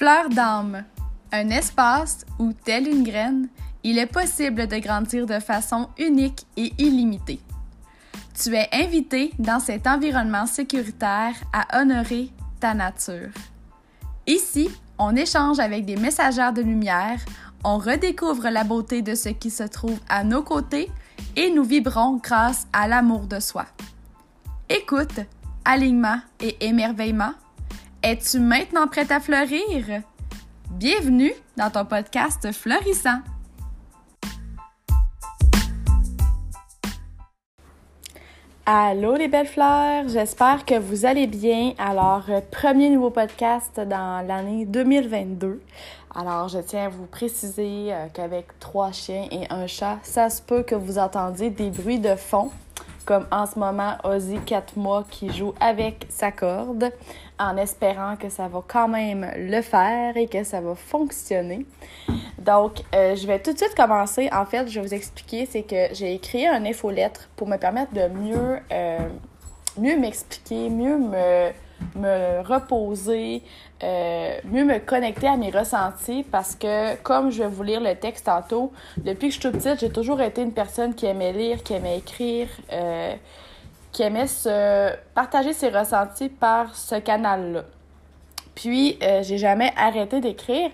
Fleur d'âme, un espace où, telle une graine, il est possible de grandir de façon unique et illimitée. Tu es invité dans cet environnement sécuritaire à honorer ta nature. Ici, on échange avec des messagères de lumière, on redécouvre la beauté de ce qui se trouve à nos côtés et nous vibrons grâce à l'amour de soi. Écoute, alignement et émerveillement. Es-tu maintenant prête à fleurir? Bienvenue dans ton podcast Fleurissant. Allô les belles fleurs, j'espère que vous allez bien. Alors, euh, premier nouveau podcast dans l'année 2022. Alors, je tiens à vous préciser euh, qu'avec trois chiens et un chat, ça se peut que vous entendiez des bruits de fond comme en ce moment Ozzy 4 mois qui joue avec sa corde en espérant que ça va quand même le faire et que ça va fonctionner. Donc, euh, je vais tout de suite commencer. En fait, je vais vous expliquer, c'est que j'ai écrit un infolettre pour me permettre de mieux, euh, mieux m'expliquer, mieux me me reposer, euh, mieux me connecter à mes ressentis parce que, comme je vais vous lire le texte tantôt, depuis que je suis toute petite, j'ai toujours été une personne qui aimait lire, qui aimait écrire, euh, qui aimait se partager ses ressentis par ce canal-là. Puis, euh, j'ai jamais arrêté d'écrire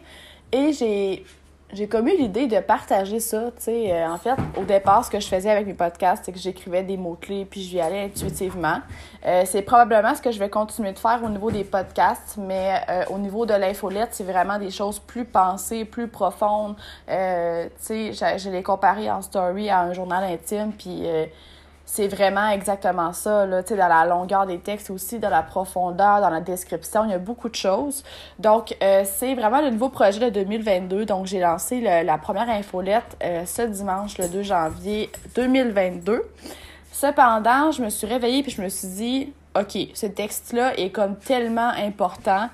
et j'ai j'ai comme eu l'idée de partager ça, tu sais. Euh, en fait, au départ, ce que je faisais avec mes podcasts, c'est que j'écrivais des mots-clés puis je y allais intuitivement. Euh, c'est probablement ce que je vais continuer de faire au niveau des podcasts, mais euh, au niveau de l'infolette, c'est vraiment des choses plus pensées, plus profondes. tu sais, je les comparer en story à un journal intime, puis c'est vraiment exactement ça, là, tu sais, dans la longueur des textes aussi, dans la profondeur, dans la description, il y a beaucoup de choses. Donc, euh, c'est vraiment le nouveau projet de 2022. Donc, j'ai lancé la première infolette euh, ce dimanche, le 2 janvier 2022. Cependant, je me suis réveillée puis je me suis dit, OK, ce texte-là est comme tellement important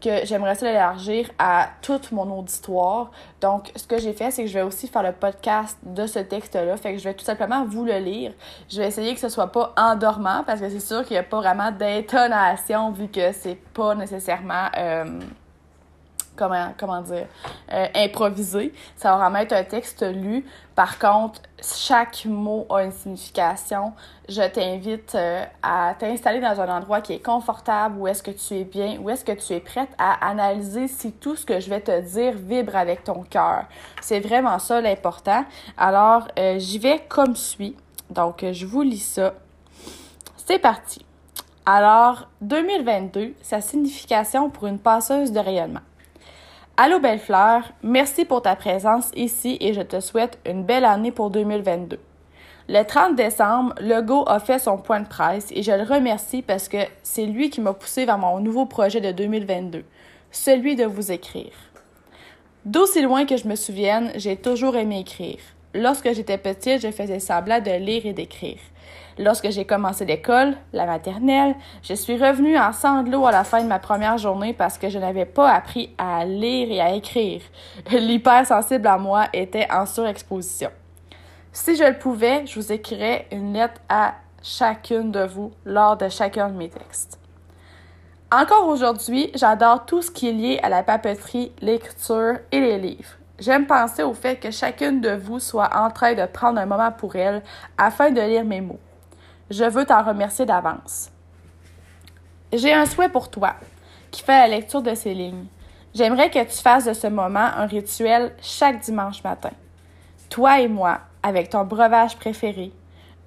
que j'aimerais ça l'élargir à tout mon auditoire. Donc, ce que j'ai fait, c'est que je vais aussi faire le podcast de ce texte-là. Fait que je vais tout simplement vous le lire. Je vais essayer que ce soit pas endormant parce que c'est sûr qu'il n'y a pas vraiment d'intonation vu que c'est pas nécessairement. Euh, comment, comment dire, euh, improvisé. Ça va vraiment être un texte lu. Par contre, chaque mot a une signification. Je t'invite euh, à t'installer dans un endroit qui est confortable, où est-ce que tu es bien, où est-ce que tu es prête à analyser si tout ce que je vais te dire vibre avec ton cœur. C'est vraiment ça l'important. Alors, euh, j'y vais comme suit. Donc, je vous lis ça. C'est parti. Alors, 2022, sa signification pour une passeuse de rayonnement. Allô belle fleur, merci pour ta présence ici et je te souhaite une belle année pour 2022. Le 30 décembre, Legault a fait son point de presse et je le remercie parce que c'est lui qui m'a poussé vers mon nouveau projet de 2022, celui de vous écrire. D'aussi loin que je me souvienne, j'ai toujours aimé écrire. Lorsque j'étais petite, je faisais semblant de lire et d'écrire. Lorsque j'ai commencé l'école, la maternelle, je suis revenue en sanglots à la fin de ma première journée parce que je n'avais pas appris à lire et à écrire. L'hypersensible à moi était en surexposition. Si je le pouvais, je vous écrirais une lettre à chacune de vous lors de chacun de mes textes. Encore aujourd'hui, j'adore tout ce qui est lié à la papeterie, l'écriture et les livres. J'aime penser au fait que chacune de vous soit en train de prendre un moment pour elle afin de lire mes mots. Je veux t'en remercier d'avance. J'ai un souhait pour toi qui fait la lecture de ces lignes. J'aimerais que tu fasses de ce moment un rituel chaque dimanche matin. Toi et moi, avec ton breuvage préféré,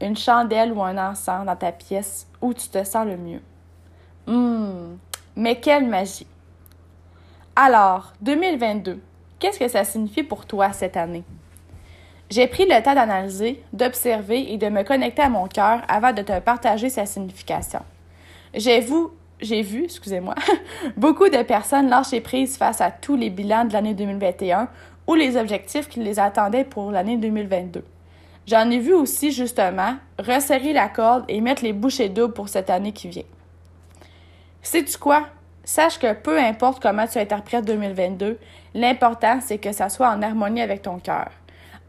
une chandelle ou un encens dans ta pièce où tu te sens le mieux. Hum, mais quelle magie! Alors, 2022, qu'est-ce que ça signifie pour toi cette année? J'ai pris le temps d'analyser, d'observer et de me connecter à mon cœur avant de te partager sa signification. J'ai vu, j'ai vu, excusez-moi, beaucoup de personnes lâcher prise face à tous les bilans de l'année 2021 ou les objectifs qui les attendaient pour l'année 2022. J'en ai vu aussi, justement, resserrer la corde et mettre les bouchées doubles pour cette année qui vient. Sais-tu quoi? Sache que peu importe comment tu interprètes 2022, l'important, c'est que ça soit en harmonie avec ton cœur.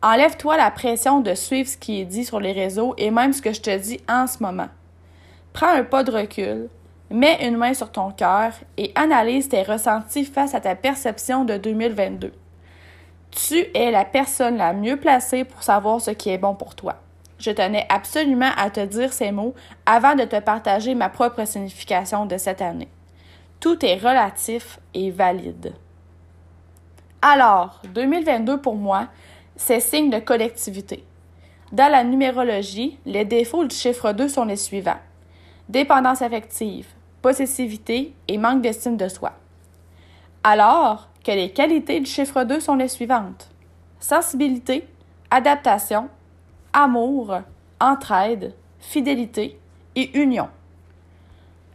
Enlève-toi la pression de suivre ce qui est dit sur les réseaux et même ce que je te dis en ce moment. Prends un pas de recul, Mets une main sur ton cœur et analyse tes ressentis face à ta perception de 2022. Tu es la personne la mieux placée pour savoir ce qui est bon pour toi. Je tenais absolument à te dire ces mots avant de te partager ma propre signification de cette année. Tout est relatif et valide. Alors, 2022 pour moi, c'est signe de collectivité. Dans la numérologie, les défauts du chiffre 2 sont les suivants. Dépendance affective, possessivité et manque d'estime de soi. Alors que les qualités du chiffre 2 sont les suivantes. Sensibilité, adaptation, amour, entraide, fidélité et union.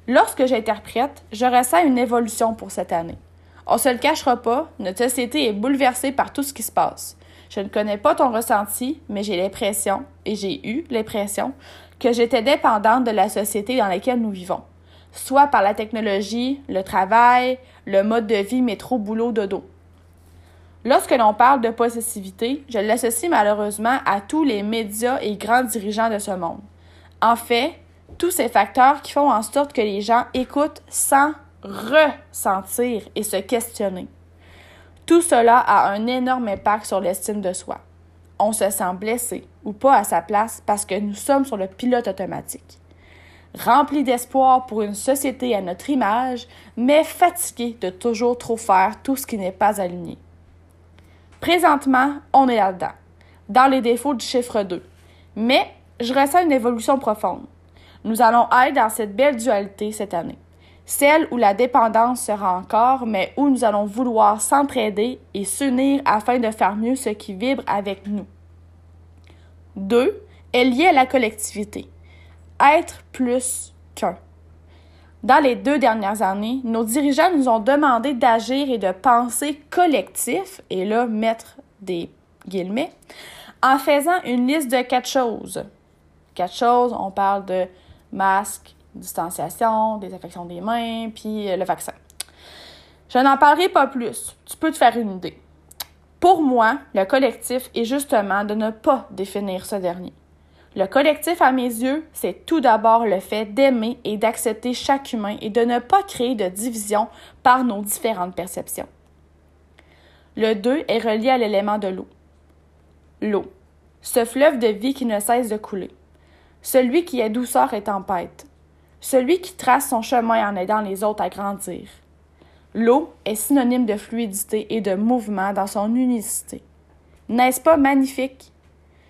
Lorsque j'interprète, je ressens une évolution pour cette année. On se le cachera pas, notre société est bouleversée par tout ce qui se passe. Je ne connais pas ton ressenti, mais j'ai l'impression, et j'ai eu l'impression, que j'étais dépendante de la société dans laquelle nous vivons soit par la technologie, le travail, le mode de vie métro, boulot, dodo. Lorsque l'on parle de possessivité, je l'associe malheureusement à tous les médias et grands dirigeants de ce monde. En fait, tous ces facteurs qui font en sorte que les gens écoutent sans ressentir et se questionner. Tout cela a un énorme impact sur l'estime de soi. On se sent blessé ou pas à sa place parce que nous sommes sur le pilote automatique rempli d'espoir pour une société à notre image, mais fatigué de toujours trop faire tout ce qui n'est pas aligné. Présentement, on est là-dedans, dans les défauts du chiffre 2. Mais je ressens une évolution profonde. Nous allons être dans cette belle dualité cette année. Celle où la dépendance sera encore, mais où nous allons vouloir s'entraider et s'unir afin de faire mieux ce qui vibre avec nous. 2 est lié à la collectivité être plus qu'un. Dans les deux dernières années, nos dirigeants nous ont demandé d'agir et de penser collectif, et là, mettre des guillemets, en faisant une liste de quatre choses. Quatre choses, on parle de masque, distanciation, désinfection des mains, puis le vaccin. Je n'en parlerai pas plus. Tu peux te faire une idée. Pour moi, le collectif est justement de ne pas définir ce dernier. Le collectif, à mes yeux, c'est tout d'abord le fait d'aimer et d'accepter chaque humain et de ne pas créer de division par nos différentes perceptions. Le 2 est relié à l'élément de l'eau. L'eau, ce fleuve de vie qui ne cesse de couler. Celui qui est douceur et tempête. Celui qui trace son chemin en aidant les autres à grandir. L'eau est synonyme de fluidité et de mouvement dans son unicité. N'est-ce pas magnifique?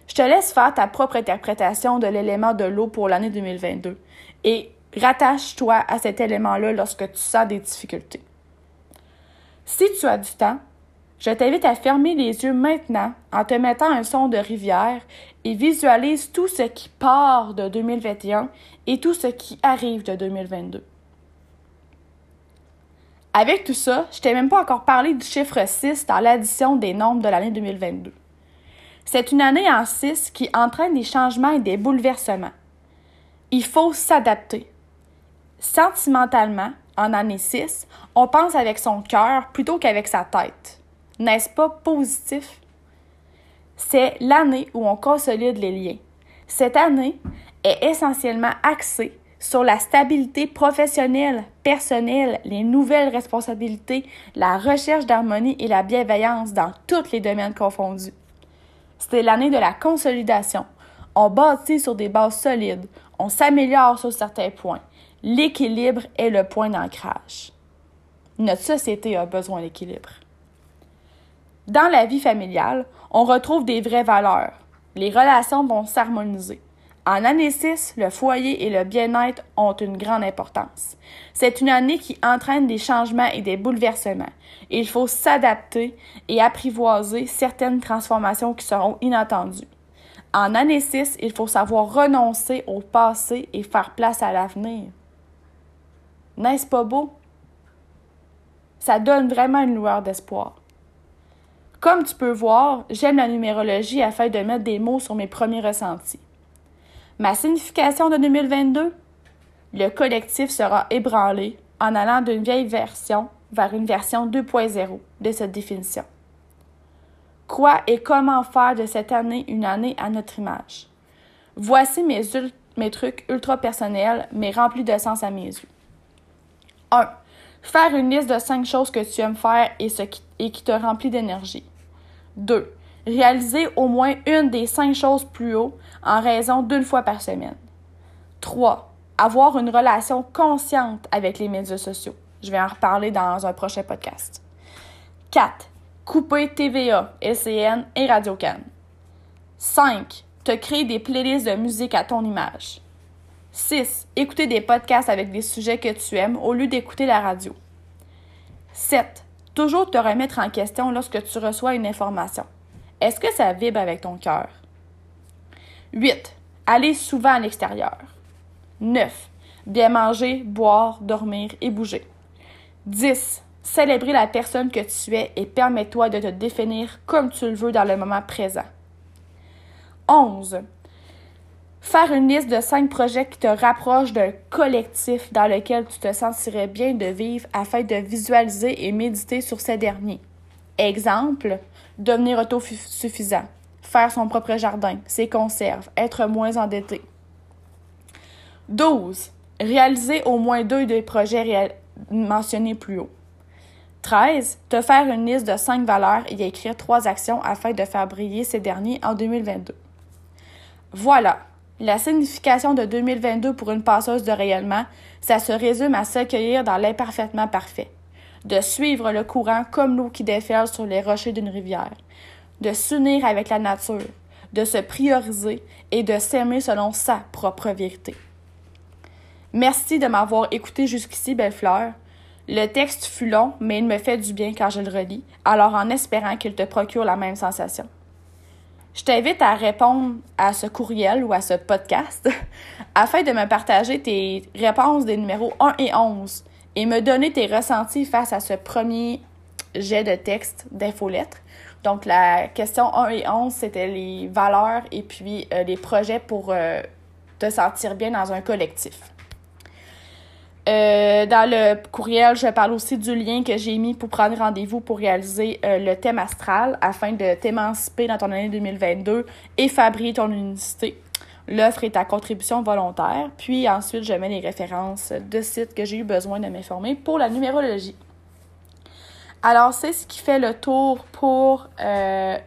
Je te laisse faire ta propre interprétation de l'élément de l'eau pour l'année 2022 et rattache-toi à cet élément-là lorsque tu sens des difficultés. Si tu as du temps, je t'invite à fermer les yeux maintenant en te mettant un son de rivière et visualise tout ce qui part de 2021 et tout ce qui arrive de 2022. Avec tout ça, je t'ai même pas encore parlé du chiffre 6 dans l'addition des nombres de l'année 2022. C'est une année en six qui entraîne des changements et des bouleversements. Il faut s'adapter. Sentimentalement, en année 6, on pense avec son cœur plutôt qu'avec sa tête. N'est-ce pas positif? C'est l'année où on consolide les liens. Cette année est essentiellement axée sur la stabilité professionnelle, personnelle, les nouvelles responsabilités, la recherche d'harmonie et la bienveillance dans tous les domaines confondus. C'était l'année de la consolidation. On bâtit sur des bases solides. On s'améliore sur certains points. L'équilibre est le point d'ancrage. Notre société a besoin d'équilibre. Dans la vie familiale, on retrouve des vraies valeurs. Les relations vont s'harmoniser. En année 6, le foyer et le bien-être ont une grande importance. C'est une année qui entraîne des changements et des bouleversements. Il faut s'adapter et apprivoiser certaines transformations qui seront inattendues. En année 6, il faut savoir renoncer au passé et faire place à l'avenir. N'est-ce pas beau? Ça donne vraiment une lueur d'espoir. Comme tu peux voir, j'aime la numérologie afin de mettre des mots sur mes premiers ressentis. Ma signification de 2022? Le collectif sera ébranlé en allant d'une vieille version vers une version 2.0 de cette définition. Quoi et comment faire de cette année une année à notre image? Voici mes, trucs ultra personnels, mais remplis de sens à mes yeux. 1. Faire une liste de 5 choses que tu aimes faire et, ce qui, et qui te remplit d'énergie. 2. Réaliser au moins une des 5 choses plus haut en raison d'une fois par semaine. 3. Avoir une relation consciente avec les médias sociaux. Je vais en reparler dans un prochain podcast. 4. Couper TVA, LCN et Radio-Can. 5. Te créer des playlists de musique à ton image. 6. Écouter des podcasts avec des sujets que tu aimes au lieu d'écouter la radio. 7. Toujours te remettre en question lorsque tu reçois une information. Est-ce que ça vibre avec ton cœur? 8. Aller souvent à l'extérieur. 9. Bien manger, boire, dormir et bouger. 10. Célébrer la personne que tu es et permets-toi de te définir comme tu le veux dans le moment présent. 11. Faire une liste de 5 projets qui te rapprochent d'un collectif dans lequel tu te sentirais bien de vivre afin de visualiser et méditer sur ces derniers. Exemple, devenir autosuffisant, faire son propre jardin, ses conserves, être moins endetté. 12. Réaliser au moins deux des projets mentionnés plus haut. 13. Te faire une liste de 5 valeurs et écrire 3 actions afin de faire briller ces derniers en 2022. Voilà. La signification de 2022 pour une passeuse de rayonnement, ça se résume à s'accueillir dans l'imparfaitement parfait, de suivre le courant comme l'eau qui déferle sur les rochers d'une rivière, de s'unir avec la nature, de se prioriser et de s'aimer selon sa propre vérité. Merci de m'avoir écouté jusqu'ici, belle fleur. Le texte fut long, mais il me fait du bien quand je le relis, alors en espérant qu'il te procure la même sensation. Je t'invite à répondre à ce courriel ou à ce podcast afin de me partager tes réponses des numéros 1 et 11 et me donner tes ressentis face à ce premier jet de texte d'infolettre. Donc, la question 1 et 11, c'était les valeurs et puis euh, les projets pour euh, te sentir bien dans un collectif. Euh, dans le courriel, je parle aussi du lien que j'ai mis pour prendre rendez-vous pour réaliser euh, le thème astral afin de t'émanciper dans ton année 2022 et fabriquer ton unicité. L'offre est ta contribution volontaire. Puis ensuite, je mets les références de sites que j'ai eu besoin de m'informer pour la numérologie. Alors, c'est ce qui fait le tour pour euh,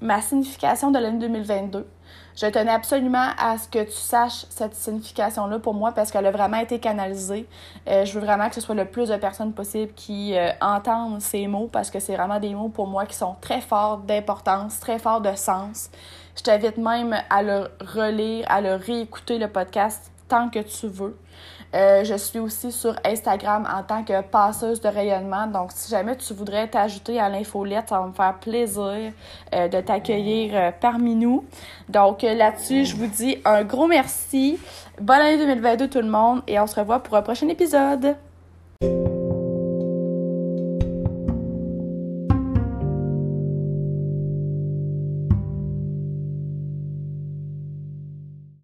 ma signification de l'année 2022. Je tenais absolument à ce que tu saches cette signification-là pour moi parce qu'elle a vraiment été canalisée. Euh, je veux vraiment que ce soit le plus de personnes possible qui euh, entendent ces mots parce que c'est vraiment des mots pour moi qui sont très forts d'importance, très forts de sens. Je t'invite même à le relire, à le réécouter le podcast tant que tu veux. Euh, je suis aussi sur Instagram en tant que passeuse de rayonnement. Donc, si jamais tu voudrais t'ajouter à l'infolette, ça va me faire plaisir euh, de t'accueillir euh, parmi nous. Donc, là-dessus, je vous dis un gros merci. Bonne année 2022 tout le monde et on se revoit pour un prochain épisode.